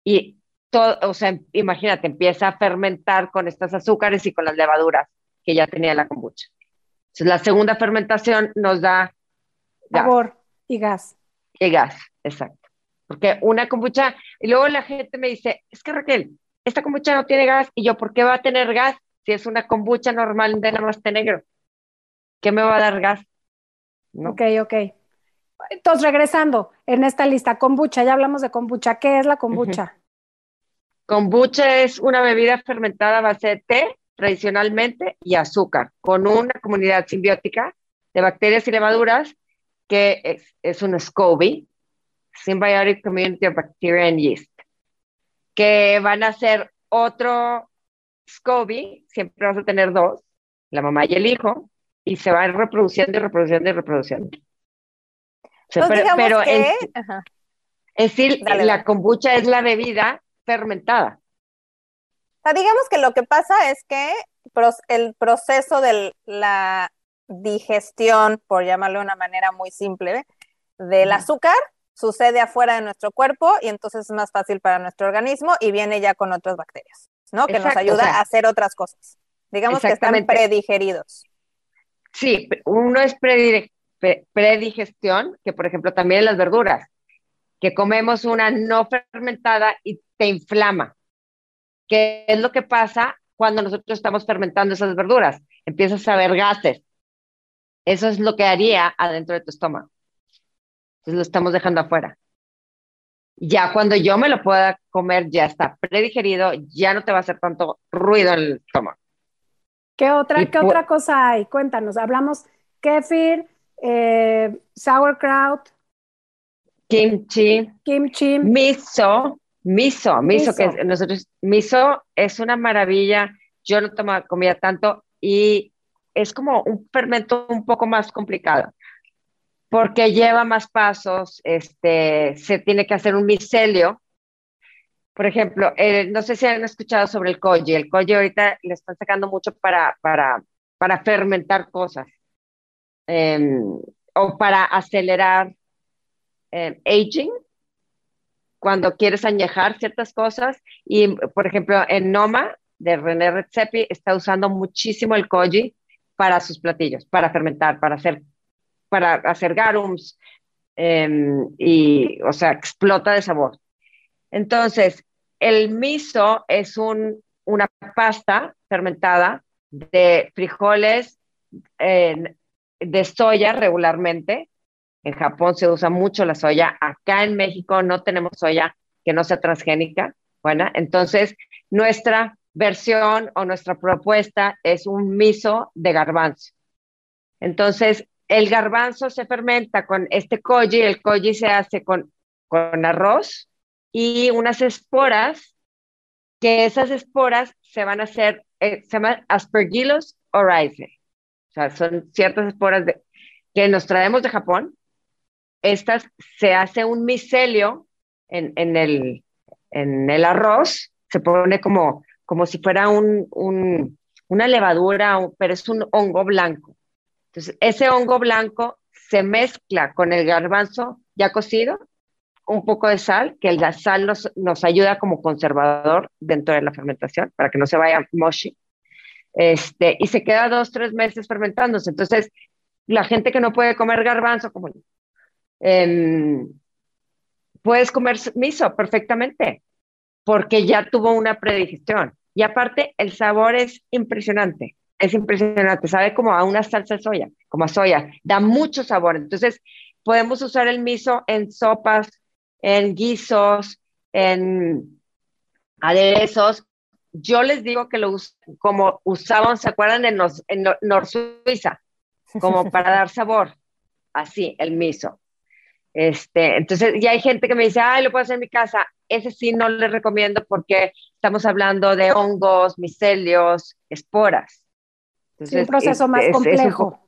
y todo, o sea, imagínate, empieza a fermentar con estas azúcares y con las levaduras que ya tenía la kombucha. Entonces la segunda fermentación nos da gas. Sabor y gas. Y gas, exacto. Porque una kombucha, y luego la gente me dice, es que Raquel, esta kombucha no tiene gas, y yo, ¿por qué va a tener gas si es una kombucha normal de té negro? ¿Qué me va a dar gas? ¿No? Ok, ok. Entonces, regresando en esta lista, kombucha, ya hablamos de kombucha. ¿Qué es la kombucha? Kombucha es una bebida fermentada a base de té, tradicionalmente, y azúcar, con una comunidad simbiótica de bacterias y levaduras que es, es un SCOBY, Symbiotic Community of Bacteria and Yeast, que van a ser otro SCOBY, siempre vas a tener dos, la mamá y el hijo, y se van reproduciendo y reproduciendo y reproduciendo. O sea, pero pero en, que... Ajá. es decir, Dale, la kombucha es la bebida fermentada. O sea, digamos que lo que pasa es que el proceso de la digestión, por llamarlo de una manera muy simple, del azúcar sucede afuera de nuestro cuerpo y entonces es más fácil para nuestro organismo y viene ya con otras bacterias, ¿no? Que nos ayuda o sea, a hacer otras cosas. Digamos que están predigeridos. Sí, uno es predigestión, que por ejemplo también en las verduras, que comemos una no fermentada y te inflama. ¿Qué es lo que pasa cuando nosotros estamos fermentando esas verduras? Empiezas a ver gases. Eso es lo que haría adentro de tu estómago. Entonces lo estamos dejando afuera. Ya cuando yo me lo pueda comer, ya está predigerido, ya no te va a hacer tanto ruido en el estómago. ¿Qué otra, Y qué otra cosa hay? Cuéntanos. Hablamos kefir, eh, sauerkraut, Kimchi, kimchi. Miso, miso, miso, que Miso. nosotros, miso es una maravilla. Yo no tomo comida tanto y es como un fermento un poco más complicado porque lleva más pasos, este, se tiene que hacer un micelio. Por ejemplo, eh, no sé si han escuchado sobre el koji. El koji ahorita le están sacando mucho para, para, para fermentar cosas em, o para acelerar em, aging cuando quieres añejar ciertas cosas. Y, por ejemplo, en Noma de René Redzepi está usando muchísimo el koji para sus platillos, para fermentar, para hacer, para hacer garums, em, y, o sea, explota de sabor. Entonces, el miso es un, una pasta fermentada de frijoles eh, de soya regularmente. En Japón se usa mucho la soya. Acá en México no tenemos soya que no sea transgénica. Bueno, entonces nuestra versión o nuestra propuesta es un miso de garbanzo. Entonces, el garbanzo se fermenta con este koji, el koji se hace con, con arroz y unas esporas, que esas esporas se van a hacer, eh, se llaman aspergillus oryzae. O sea, son ciertas esporas que nos traemos de Japón. Estas se hace un micelio en, en, el, en el arroz, se pone como, como si fuera un, un, una levadura, pero es un hongo blanco. Entonces, ese hongo blanco se mezcla con el garbanzo ya cocido, un poco de sal, que la sal nos, nos ayuda como conservador dentro de la fermentación para que no se vaya moshi. Este, y se queda dos, tres meses fermentándose. Entonces, la gente que no puede comer garbanzo, como eh, puedes comer miso perfectamente, porque ya tuvo una predigestión. Y aparte, el sabor es impresionante, es impresionante, sabe como a una salsa de soya, como a soya, da mucho sabor. Entonces, podemos usar el miso en sopas, en guisos, en aderezos. Yo les digo que lo como usaban, ¿se acuerdan? En, en Nor Suiza, como para dar sabor, así, el miso. Este, entonces, ya hay gente que me dice, ay, lo puedo hacer en mi casa. Ese sí no le recomiendo porque estamos hablando de hongos, micelios, esporas. Entonces, sí, un proceso más complejo.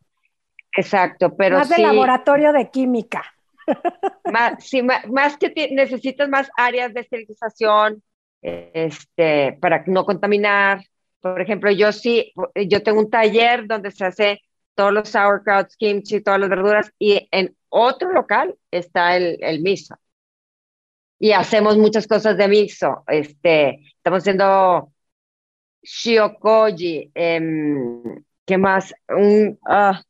exacto, pero Más de laboratorio de química. Más, sí, más, más que necesitas más áreas de esterilización este, para no contaminar. Por ejemplo, yo sí, yo tengo un taller donde se hace todos los sauerkrauts, kimchi, todas las verduras, y en otro local está el, el miso. Y hacemos muchas cosas de miso. Este, estamos haciendo shiokoji, eh, ¿qué más? Un, uh, o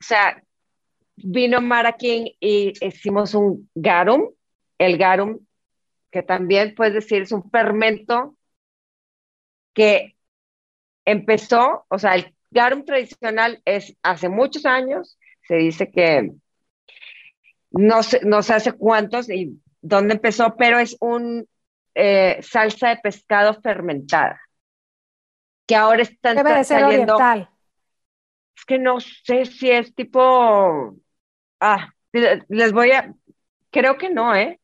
sea, vino Mara y hicimos un garum. El garum, que también puedes decir es un fermento que empezó, o sea, el garum tradicional es hace muchos años, se dice que no sé, no sé hace cuántos y dónde empezó, pero es un eh, salsa de pescado fermentada. Que ahora está Debe de ser saliendo. oriental. Es que no sé si es tipo. Ah, les voy a. Creo que no, ¿eh?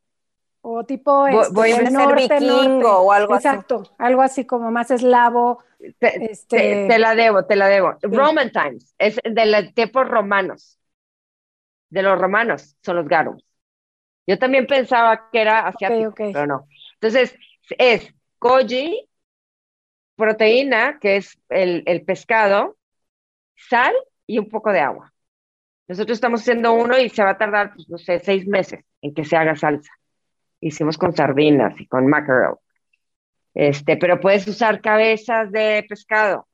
O tipo Voy- este, voy a del ser norte, vikingo norte. o algo así. Exacto, algo así como más eslavo. Te, Este- te- te la debo, te la debo. Roman Times, es de los tiempos romanos. De los romanos son los garums. Yo también pensaba que era asiático, ok. pero no. Entonces, es koji, proteína, que es el, el pescado, sal y un poco de agua. Nosotros estamos haciendo uno y se va a tardar, pues, no sé, seis meses en que se haga salsa. Hicimos con sardinas y con mackerel. Este, pero puedes usar cabezas de pescado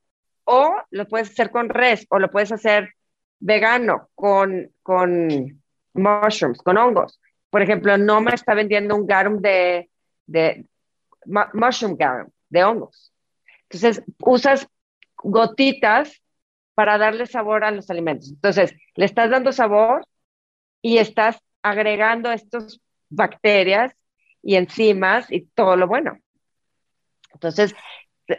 o lo puedes hacer con res o lo puedes hacer vegano con, con mushrooms, con hongos. Por ejemplo, Noma está vendiendo un garum de, de mu- mushroom garum, de hongos. Entonces, usas gotitas para darle sabor a los alimentos. Entonces, le estás dando sabor y estás agregando estas bacterias y enzimas y todo lo bueno. Entonces,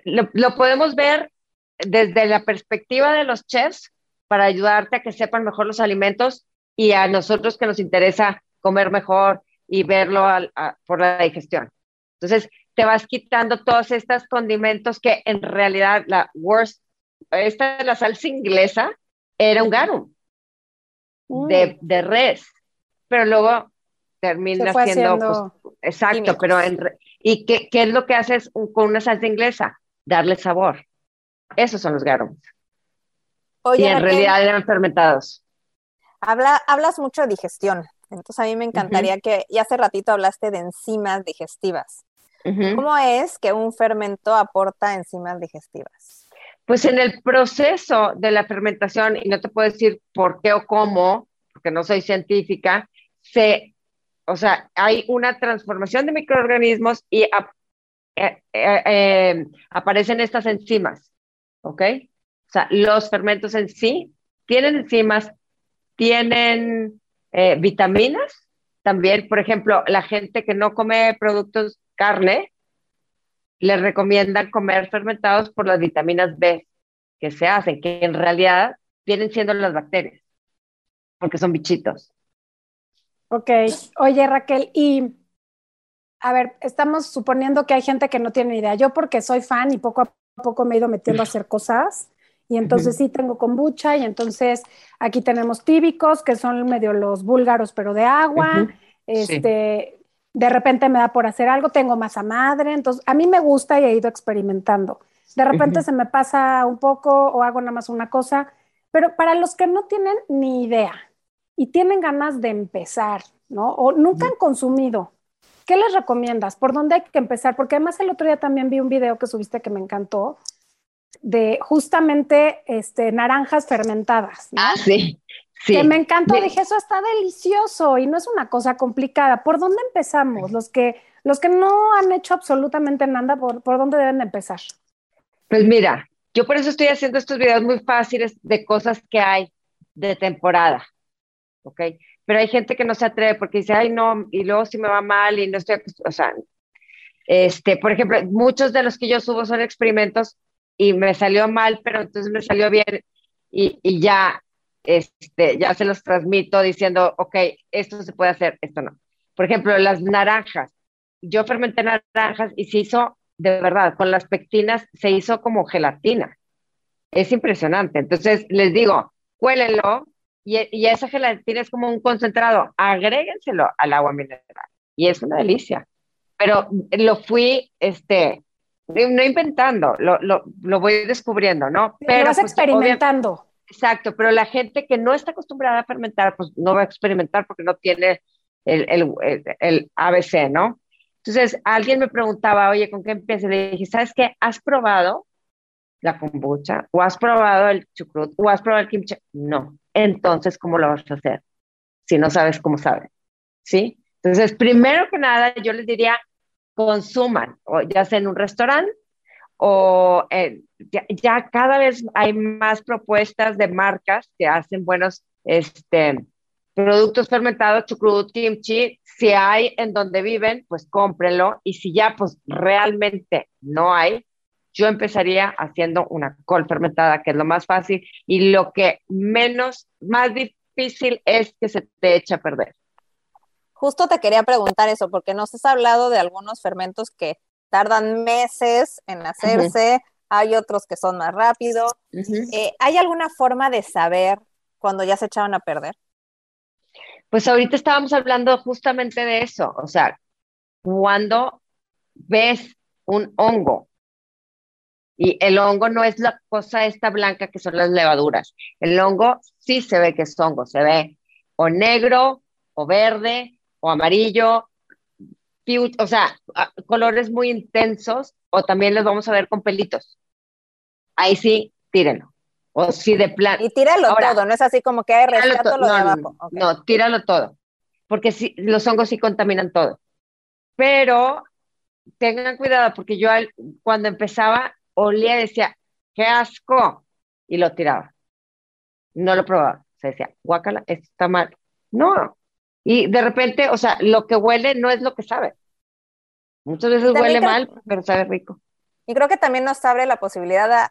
lo, lo podemos ver desde la perspectiva de los chefs para ayudarte a que sepan mejor los alimentos y a nosotros que nos interesa comer mejor y verlo al- a- por la digestión. Entonces, te vas quitando todos estos condimentos que en realidad la worst, esta la salsa inglesa era un garum de, de res, pero luego termina siendo, haciendo pues, exacto, químicos. pero en, ¿y qué, qué es lo que haces con una salsa inglesa? Darle sabor. Esos son los garums. Oye, y en Raquel, realidad eran fermentados. habla, hablas mucho de digestión. Entonces a mí me encantaría que, y hace ratito hablaste de enzimas digestivas. ¿Cómo es que un fermento aporta enzimas digestivas? Pues en el proceso de la fermentación, y no te puedo decir por qué o cómo, porque no soy científica, se, o sea, hay una transformación de microorganismos y eh, eh, eh, aparecen estas enzimas, ¿ok? O sea, los fermentos en sí tienen enzimas, tienen vitaminas, también, por ejemplo, la gente que no come productos carne, les recomiendan comer fermentados por las vitaminas B que se hacen, que en realidad vienen siendo las bacterias, porque son bichitos. Ok, oye Raquel, y a ver, estamos suponiendo que hay gente que no tiene idea. Yo porque soy fan y poco a poco me he ido metiendo a hacer cosas. Y entonces sí tengo kombucha y entonces aquí tenemos tíbicos, que son medio los búlgaros, pero de agua. Este, de repente me da por hacer algo, tengo masa madre, entonces a mí me gusta y he ido experimentando. De repente se me pasa un poco o hago nada más una cosa, pero para los que no tienen ni idea y tienen ganas de empezar, ¿no? O nunca han consumido, ¿qué les recomiendas? ¿Por dónde hay que empezar? Porque además el otro día también vi un video que subiste que me encantó de justamente este, naranjas fermentadas. Ah, sí. Que me encantó, dije, eso está delicioso y no es una cosa complicada. ¿Por dónde empezamos? Los que, los que no han hecho absolutamente nada, ¿por, ¿por dónde deben de empezar? Pues mira, yo por eso estoy haciendo estos videos muy fáciles de cosas que hay de temporada, ¿ok? Pero hay gente que no se atreve porque dice, ay, no, y luego si me va mal y no estoy, o sea, este, por ejemplo, muchos de los que yo subo son experimentos y me salió mal, pero entonces me salió bien y, y ya este, ya se los transmito diciendo, ok, esto se puede hacer, esto no. Por ejemplo, las naranjas. Yo fermenté naranjas y se hizo, de verdad, con las pectinas se hizo como gelatina. Es impresionante. Entonces, les digo, cuélenlo y, y esa gelatina es como un concentrado. Agréguenselo al agua mineral y es una delicia. Pero lo fui, este, no inventando, lo, lo, lo voy descubriendo, ¿no? Pero lo vas pues, experimentando. Exacto, pero la gente que no está acostumbrada a fermentar, pues no va a experimentar porque no tiene el, el, el, ABC, ¿no? Entonces, alguien me preguntaba, oye, ¿con qué empiezo? Le dije, ¿sabes qué? ¿Has probado la kombucha? ¿O has probado el chucrut? ¿O has probado el kimchi? No. Entonces, ¿cómo lo vas a hacer? Si no sabes cómo sabes. ¿Sí? Entonces, primero que nada, yo les diría, consuman, o ya sea en un restaurante o eh, ya, cada vez hay más propuestas de marcas que hacen buenos este, productos fermentados, chucrut, kimchi. Si hay en donde viven, pues cómprenlo. Y si ya pues realmente no hay, yo empezaría haciendo una col fermentada, que es lo más fácil y lo que menos, más difícil es que se te eche a perder. Justo te quería preguntar eso, porque nos has hablado de algunos fermentos que tardan meses en hacerse, hay otros que son más rápidos. Eh, ¿Hay alguna forma de saber cuando ya se echaron a perder? Pues ahorita estábamos hablando justamente de eso, o sea, cuando ves un hongo, y el hongo no es la cosa esta blanca que son las levaduras, el hongo sí se ve que es hongo, se ve o negro, o verde, o amarillo, o sea, colores muy intensos, o también los vamos a ver con pelitos. Ahí sí, tírenlo. O si de plan. Y tíralo todo, no es así como que hay rescato lo de abajo. No, tíralo todo. Porque sí, los hongos sí contaminan todo. Pero tengan cuidado, porque yo cuando empezaba olía y decía, qué asco, y lo tiraba. No lo probaba. Se decía, guácala, esto está mal. No. Y de repente, o sea, lo que huele no es lo que sabe. Muchas veces huele mal, pero sabe rico. Y creo que también nos abre la posibilidad de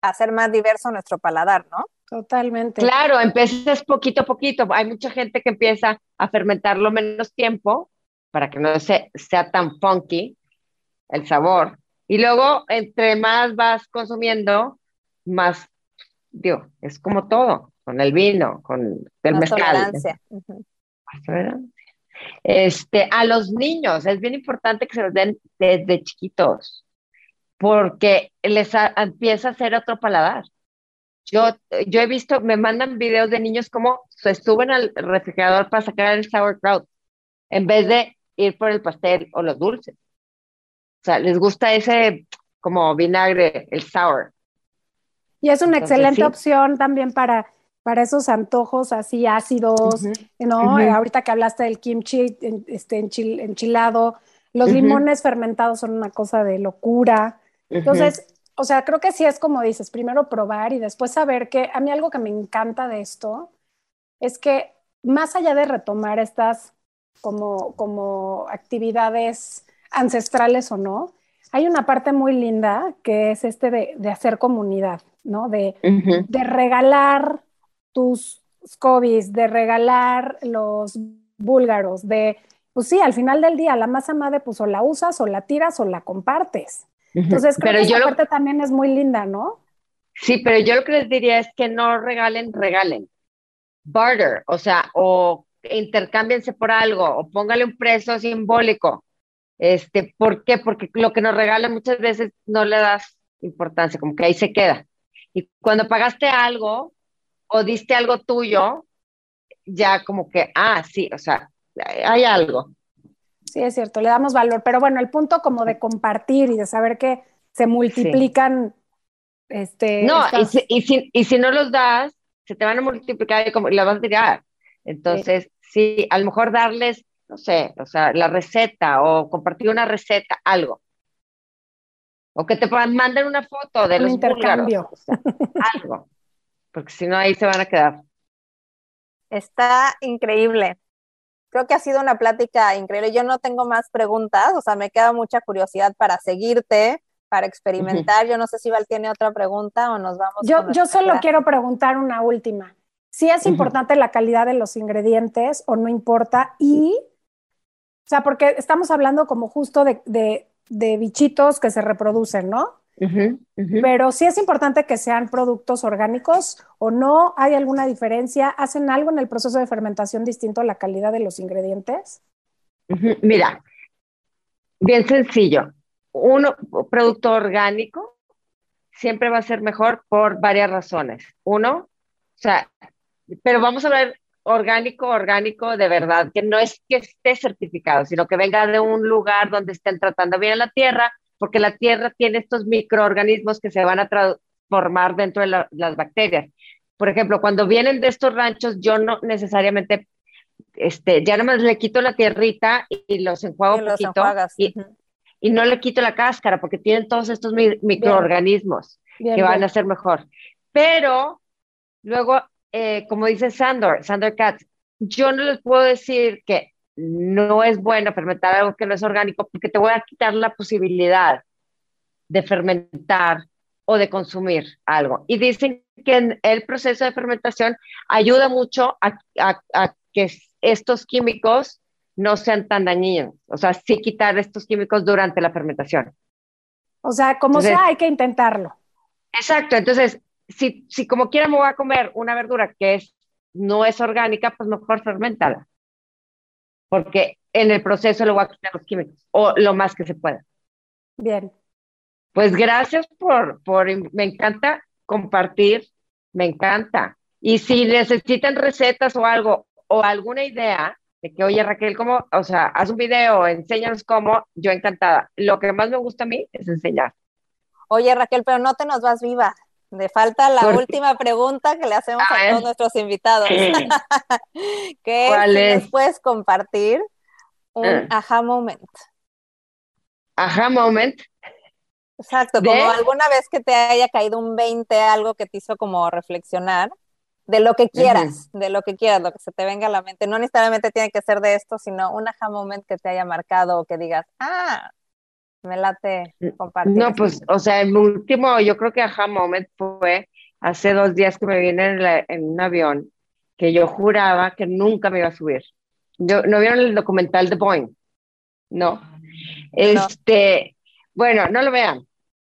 hacer más diverso nuestro paladar, ¿no? Totalmente. Claro, empiezas poquito a poquito. Hay mucha gente que empieza a fermentarlo menos tiempo para que no se, sea tan funky el sabor. Y luego, entre más vas consumiendo, más, digo, es como todo, con el vino, con el mezcal. Este, a los niños es bien importante que se los den desde chiquitos, porque les empieza a hacer otro paladar. Yo, yo he visto, me mandan videos de niños como se suben al refrigerador para sacar el sauerkraut, en vez de ir por el pastel o los dulces. O sea, les gusta ese como vinagre, el sour. Y es una Entonces, excelente sí. opción también para, para esos antojos así ácidos, ¿no? ujú. Eh, ahorita que hablaste del kimchi en- este, enchil- enchilado, los limones fermentados son una cosa de locura. Entonces, o sea, creo que sí es como dices, primero probar y después saber que a mí algo que me encanta de esto es que más allá de retomar estas como, como actividades ancestrales o no, hay una parte muy linda que es este de, de hacer comunidad, ¿no? De, de regalar tus scobies, de regalar los búlgaros, de, pues sí, al final del día la masa madre pues o la usas o la tiras o la compartes. Entonces creo Pero que yo esa lo- parte también es muy linda, ¿no? Sí, pero yo lo que les diría es que no regalen, regalen. Barter, o sea, o intercámbiense por algo, o póngale un precio simbólico. Este, ¿por qué? Porque lo que nos regalan muchas veces no le das importancia, como que ahí se queda. Y cuando pagaste algo o diste algo tuyo, ya como que, ah, sí, o sea, hay algo. Sí, es cierto, le damos valor, pero bueno, el punto como de compartir y de saber que se multiplican, este, No, y si, y, si, y si no los das, se te van a multiplicar y como, y las vas a tirar. Entonces, sí. a lo mejor darles, no sé, o sea, la receta o compartir una receta, algo. O que te puedan- manden una foto de Un los intercambio. búlgaros, o sea, algo. Porque si no, ahí se van a quedar. Está increíble. Creo que ha sido una plática increíble. Yo no tengo más preguntas, o sea, me queda mucha curiosidad para seguirte, para experimentar. Yo no sé si Val tiene otra pregunta o nos vamos. Yo, yo solo quiero preguntar una última. Si es Ujú. importante la calidad de los ingredientes o no importa, y, o sea, porque estamos hablando como justo de, de, de bichitos que se reproducen, ¿no? Pero sí es importante que sean productos orgánicos o no, ¿hay alguna diferencia? ¿Hacen algo en el proceso de fermentación distinto a la calidad de los ingredientes? Mira, bien sencillo. Un producto orgánico siempre va a ser mejor por varias razones. Uno, o sea, pero vamos a ver orgánico, orgánico de verdad, que no es que esté certificado, sino que venga de un lugar donde estén tratando bien la tierra, porque la tierra tiene estos microorganismos que se van a transformar dentro de la- las bacterias. Por ejemplo, cuando vienen de estos ranchos, yo no necesariamente este, ya nomás le quito la tierrita y, los enjuago un poquito y, y no le quito la cáscara porque tienen todos estos mi- microorganismos Bien, que van bien. a ser mejor. Pero luego, eh, como dice Sandor, Sandor Katz, yo no les puedo decir que no es bueno fermentar algo que no es orgánico porque te voy a quitar la posibilidad de fermentar o de consumir algo. Y dicen que en el proceso de fermentación ayuda mucho a, a- a que estos químicos no sean tan dañinos. O sea, sí quitar estos químicos durante la fermentación. O sea, como Entonces- sea, hay que intentarlo. Exacto, entonces, si, si como quiera me voy a comer una verdura que es, no es orgánica, pues mejor fermentala. Porque en el proceso le voy a quitar los químicos, o lo más que se pueda. Bien. Pues gracias por, por, me encanta compartir, me encanta. Y si necesitan recetas o algo, o alguna idea de que, oye Raquel, ¿cómo? O sea, haz un video, enséñanos cómo, yo encantada. Lo que más me gusta a mí es enseñar. Oye, Raquel, pero no te nos vas viva. Le falta la ¿Por qué? última pregunta que le hacemos A a, ver. todos nuestros invitados. que es ¿Cuál es? nos puedes compartir un Ah. aha moment. Ajá, moment. Exacto, ¿De? como alguna vez que te haya caído un 20, algo que te hizo como reflexionar de lo que quieras, de lo que quieras, lo que se te venga a la mente. No necesariamente tiene que ser de esto, sino un aha moment que te haya marcado o que digas, ah, me late compartir. No, esto". pues, o sea, el último, yo creo que aha moment fue hace dos días que me vine en, la- en un avión que yo juraba que nunca me iba a subir. Yo, ¿No vieron el documental de Boeing? No. Este, bueno, no lo vean,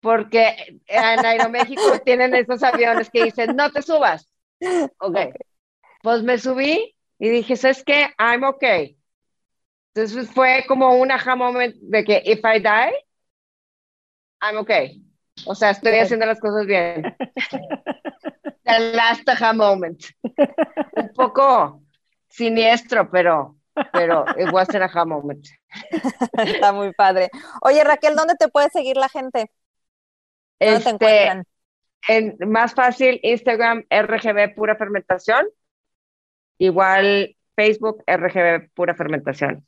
porque en Aeroméxico tienen esos aviones que dicen, no te subas. Ok. Pues me subí y dije, ¿sabes qué? I'm okay. Entonces fue como un aha moment de que if I die, I'm okay. O sea, estoy haciendo las cosas bien. The last aha moment. Un poco siniestro, pero, pero it was an aha moment. Está muy padre. Oye, Raquel, ¿dónde te puede seguir la gente? ¿Dónde te Este, encuentran? En, más fácil, Instagram RGB Pura Fermentación. Igual Facebook RGB Pura Fermentación.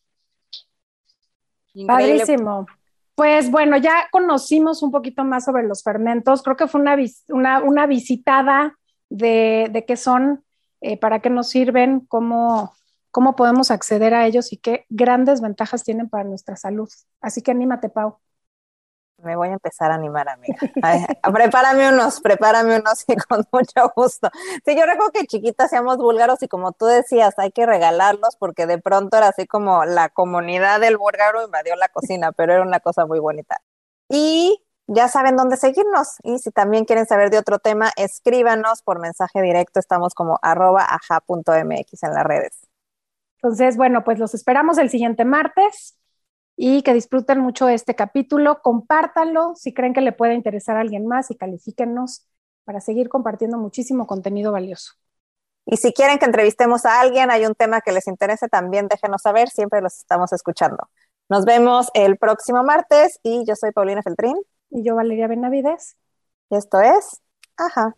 Padrísimo. Pues bueno, ya conocimos un poquito más sobre los fermentos. Creo que fue una, una, una visitada de, de, qué son, eh, para qué nos sirven, cómo, cómo podemos acceder a ellos y qué grandes ventajas tienen para nuestra salud. Así que anímate, Pau. Me voy a empezar a animar, amiga. prepárame unos, prepárame unos y con mucho gusto. Sí, yo recuerdo que chiquita hacíamos búlgaros y como tú decías, hay que regalarlos porque de pronto era así como la comunidad del búlgaro invadió la cocina, pero era una cosa muy bonita. Y ya saben dónde seguirnos. Y si también quieren saber de otro tema, escríbanos por mensaje directo. Estamos como arroba aja.mx en las redes. Entonces, bueno, pues los esperamos el siguiente martes y que disfruten mucho este capítulo. Compártanlo si creen que le puede interesar a alguien más y califíquennos para seguir compartiendo muchísimo contenido valioso. Y si quieren que entrevistemos a alguien, hay un tema que les interese, también déjenos saber, siempre los estamos escuchando. Nos vemos el próximo martes y yo soy Paulina Feltrín. Y yo Valeria Benavides. esto es, ajá.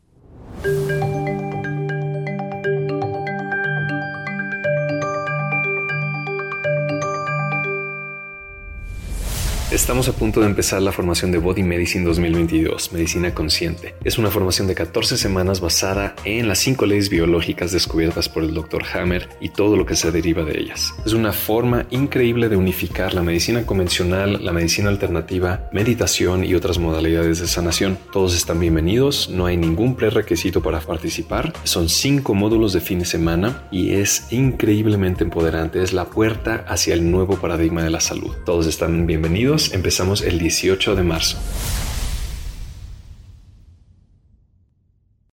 Estamos a punto de empezar la formación de Body Medicine 2022, Medicina Consciente. Es una formación de 14 semanas basada en las 5 leyes biológicas descubiertas por el Dr. Hammer y todo lo que se deriva de ellas. Es una forma increíble de unificar la medicina convencional, la medicina alternativa, meditación y otras modalidades de sanación. Todos están bienvenidos, no hay ningún prerequisito para participar. Son 5 módulos de fin de semana y es increíblemente empoderante. Es la puerta hacia el nuevo paradigma de la salud. Todos están bienvenidos empezamos el 18 de marzo.